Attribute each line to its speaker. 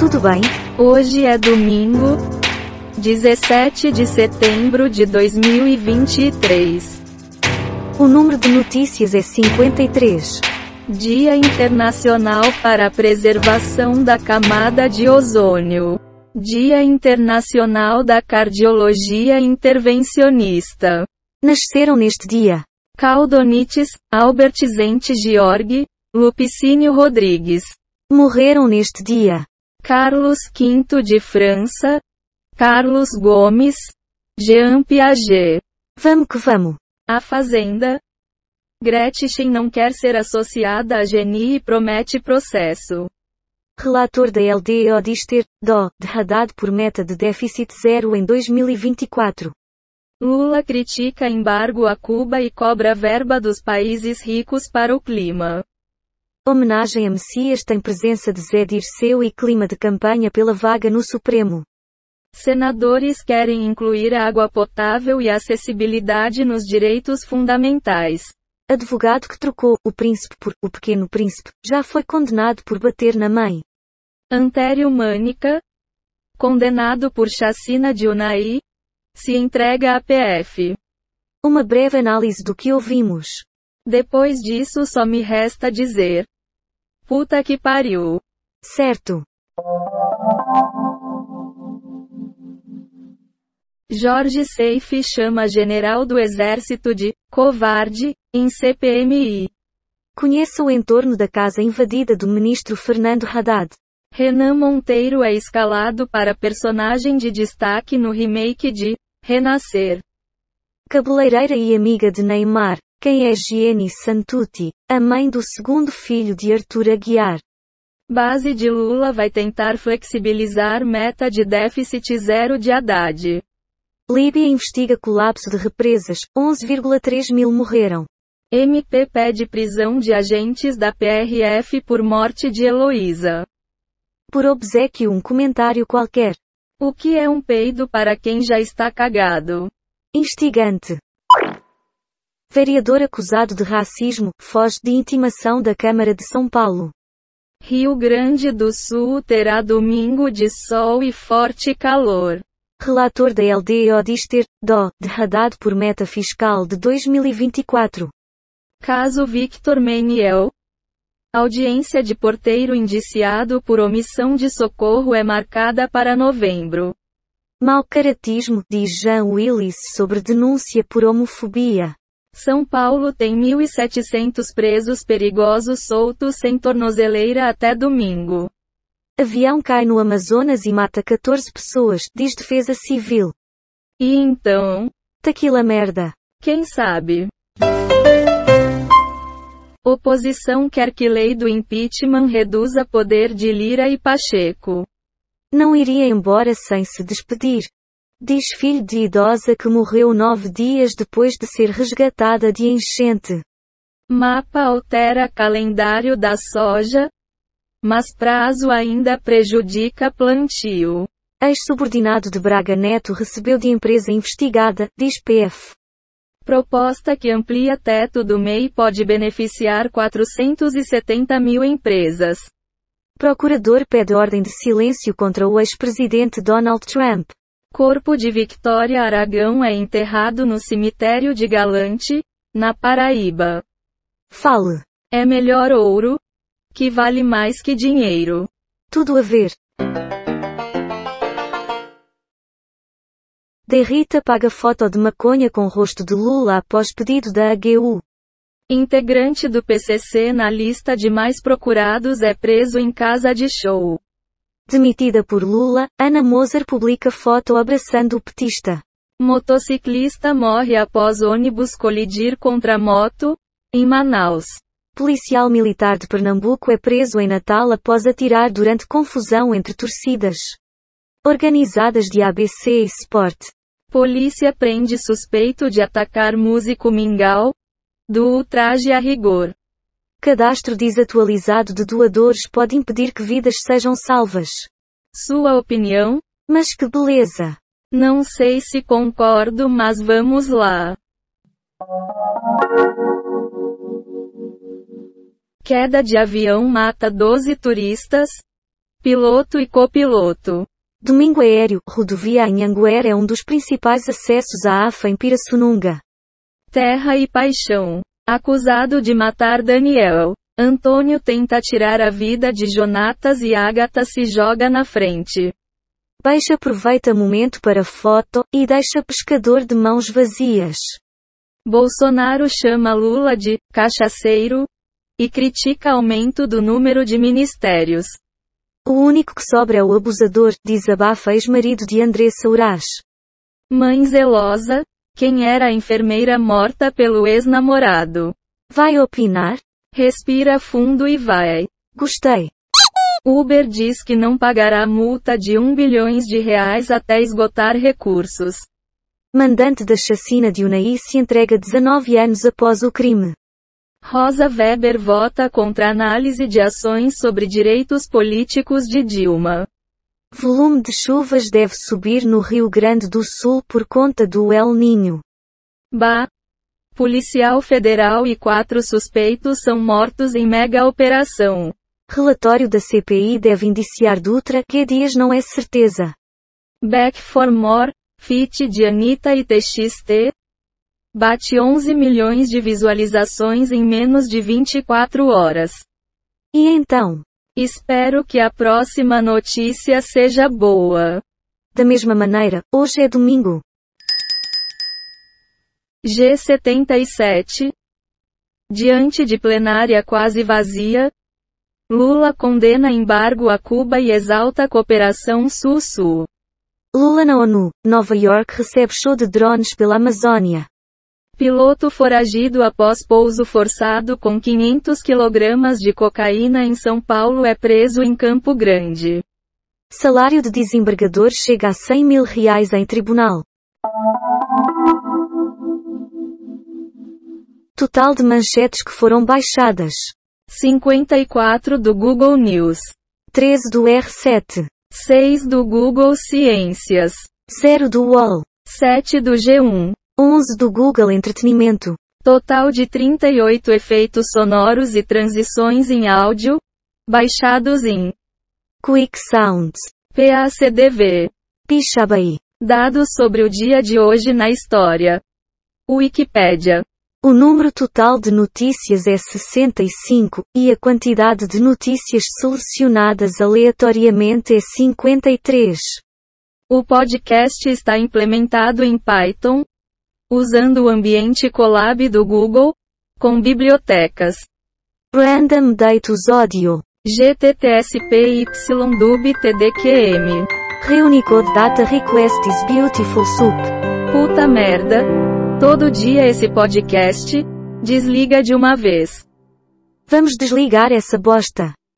Speaker 1: Tudo bem?
Speaker 2: Hoje é domingo, 17 de setembro de 2023.
Speaker 1: O número de notícias é 53.
Speaker 2: Dia Internacional para a Preservação da Camada de Ozônio. Dia Internacional da Cardiologia Intervencionista.
Speaker 1: Nasceram neste dia
Speaker 2: Caldonites, Albert Zente Georg, Lupicínio Rodrigues.
Speaker 1: Morreram neste dia
Speaker 2: Carlos V de França, Carlos Gomes, Jean Piaget.
Speaker 1: Vamos que vamos.
Speaker 2: A Fazenda. Gretchen não quer ser associada a Geni e promete processo.
Speaker 1: Relator da LDO diz ter dó de Haddad por meta de déficit zero em 2024.
Speaker 2: Lula critica embargo a Cuba e cobra verba dos países ricos para o clima.
Speaker 1: Homenagem a Messias tem presença de Zé Dirceu e clima de campanha pela vaga no Supremo.
Speaker 2: Senadores querem incluir água potável e acessibilidade nos direitos fundamentais.
Speaker 1: Advogado que trocou o príncipe por o pequeno príncipe já foi condenado por bater na mãe.
Speaker 2: Antério Mânica, condenado por chacina de Unai, se entrega à PF.
Speaker 1: Uma breve análise do que ouvimos.
Speaker 2: Depois disso só me resta dizer. Puta que pariu.
Speaker 1: Certo.
Speaker 2: Jorge Seife chama general do exército de covarde em CPMI.
Speaker 1: Conheça o entorno da casa invadida do ministro Fernando Haddad.
Speaker 2: Renan Monteiro é escalado para personagem de destaque no remake de Renascer.
Speaker 1: Cabeleireira e amiga de Neymar, quem é Gianni Santucci, a mãe do segundo filho de Arthur Aguiar.
Speaker 2: Base de Lula vai tentar flexibilizar meta de déficit zero de Haddad.
Speaker 1: Líbia investiga colapso de represas, 11,3 mil morreram.
Speaker 2: MP pede prisão de agentes da PRF por morte de Heloísa.
Speaker 1: Por obsequio um comentário qualquer.
Speaker 2: O que é um peido para quem já está cagado?
Speaker 1: Instigante. Vereador acusado de racismo, foge de intimação da Câmara de São Paulo.
Speaker 2: Rio Grande do Sul terá domingo de sol e forte calor.
Speaker 1: Relator da LDO diz ter dó de Haddad por meta fiscal de 2024.
Speaker 2: Caso Victor Meniel. Audiência de porteiro indiciado por omissão de socorro é marcada para novembro.
Speaker 1: Mal caratismo, diz Jean Willis sobre denúncia por homofobia.
Speaker 2: São Paulo tem 1.700 presos perigosos soltos sem tornozeleira até domingo.
Speaker 1: Avião cai no Amazonas e mata 14 pessoas, diz Defesa Civil.
Speaker 2: E então?
Speaker 1: Taquila merda.
Speaker 2: Quem sabe? Oposição quer que lei do impeachment reduza poder de Lira e Pacheco.
Speaker 1: Não iria embora sem se despedir. Diz filho de idosa que morreu nove dias depois de ser resgatada de enchente.
Speaker 2: Mapa altera calendário da soja, mas prazo ainda prejudica plantio.
Speaker 1: Ex-subordinado de Braga Neto recebeu de empresa investigada, diz PF.
Speaker 2: Proposta que amplia teto do MEI pode beneficiar 470 mil empresas.
Speaker 1: Procurador pede ordem de silêncio contra o ex-presidente Donald Trump.
Speaker 2: Corpo de Victoria Aragão é enterrado no cemitério de Galante, na Paraíba.
Speaker 1: Fale.
Speaker 2: É melhor ouro, que vale mais que dinheiro.
Speaker 1: Tudo a ver. Derrita paga foto de maconha com rosto de Lula após pedido da AGU.
Speaker 2: Integrante do PCC na lista de mais procurados é preso em casa de show.
Speaker 1: Demitida por Lula, Ana Moser publica foto abraçando o petista.
Speaker 2: Motociclista morre após ônibus colidir contra moto, em Manaus.
Speaker 1: Policial militar de Pernambuco é preso em Natal após atirar durante confusão entre torcidas organizadas de ABC e Sport.
Speaker 2: Polícia prende suspeito de atacar músico Mingau, do ultraje a rigor.
Speaker 1: Cadastro desatualizado de doadores pode impedir que vidas sejam salvas.
Speaker 2: Sua opinião?
Speaker 1: Mas que beleza!
Speaker 2: Não sei se concordo, mas vamos lá. Queda de avião mata 12 turistas. piloto e copiloto.
Speaker 1: Domingo Aéreo, rodovia em Anguera é um dos principais acessos à AFA em Pirassununga.
Speaker 2: Terra e paixão. Acusado de matar Daniel. Antônio tenta tirar a vida de Jonatas e Agatha se joga na frente.
Speaker 1: Peixe aproveita momento para foto, e deixa pescador de mãos vazias.
Speaker 2: Bolsonaro chama Lula de cachaceiro e critica aumento do número de ministérios.
Speaker 1: O único que sobra é o abusador, desabafa ex-marido de Andressa Urás.
Speaker 2: Mãe zelosa, quem era a enfermeira morta pelo ex-namorado.
Speaker 1: Vai opinar?
Speaker 2: Respira fundo e vai.
Speaker 1: Gostei.
Speaker 2: Uber diz que não pagará multa de 1 bilhões de reais até esgotar recursos.
Speaker 1: Mandante da chacina de Unai se entrega 19 anos após o crime.
Speaker 2: Rosa Weber vota contra análise de ações sobre direitos políticos de Dilma.
Speaker 1: Volume de chuvas deve subir no Rio Grande do Sul por conta do El Ninho.
Speaker 2: Ba. Policial federal e quatro suspeitos são mortos em mega operação.
Speaker 1: Relatório da CPI deve indiciar Dutra, que dias não é certeza.
Speaker 2: Back for More, Fit de Anitta e TXT. Bate 11 milhões de visualizações em menos de 24 horas.
Speaker 1: E então?
Speaker 2: Espero que a próxima notícia seja boa.
Speaker 1: Da mesma maneira, hoje é domingo.
Speaker 2: G77. Diante de plenária quase vazia, Lula condena embargo a Cuba e exalta cooperação Sul-Sul.
Speaker 1: Lula na ONU, Nova York recebe show de drones pela Amazônia.
Speaker 2: Piloto foragido após pouso forçado com 500 kg de cocaína em São Paulo é preso em Campo Grande.
Speaker 1: Salário de desembargador chega a 100 mil reais em tribunal. Total de manchetes que foram baixadas.
Speaker 2: 54 do Google News.
Speaker 1: 13 do R7.
Speaker 2: 6 do Google Ciências.
Speaker 1: 0 do UOL.
Speaker 2: 7 do G1.
Speaker 1: 11 do Google Entretenimento.
Speaker 2: Total de 38 efeitos sonoros e transições em áudio, baixados em
Speaker 1: Quick Sounds.
Speaker 2: PACDV.
Speaker 1: Pixabay.
Speaker 2: Dados sobre o dia de hoje na história. Wikipédia.
Speaker 1: O número total de notícias é 65, e a quantidade de notícias selecionadas aleatoriamente é 53.
Speaker 2: O podcast está implementado em Python, usando o ambiente Colab do Google, com bibliotecas
Speaker 1: Random Datus Audio.
Speaker 2: GTTSPYDUB TDQM.
Speaker 1: Reunicode Data Request is Beautiful Soup.
Speaker 2: Puta merda. Todo dia esse podcast, desliga de uma vez.
Speaker 1: Vamos desligar essa bosta.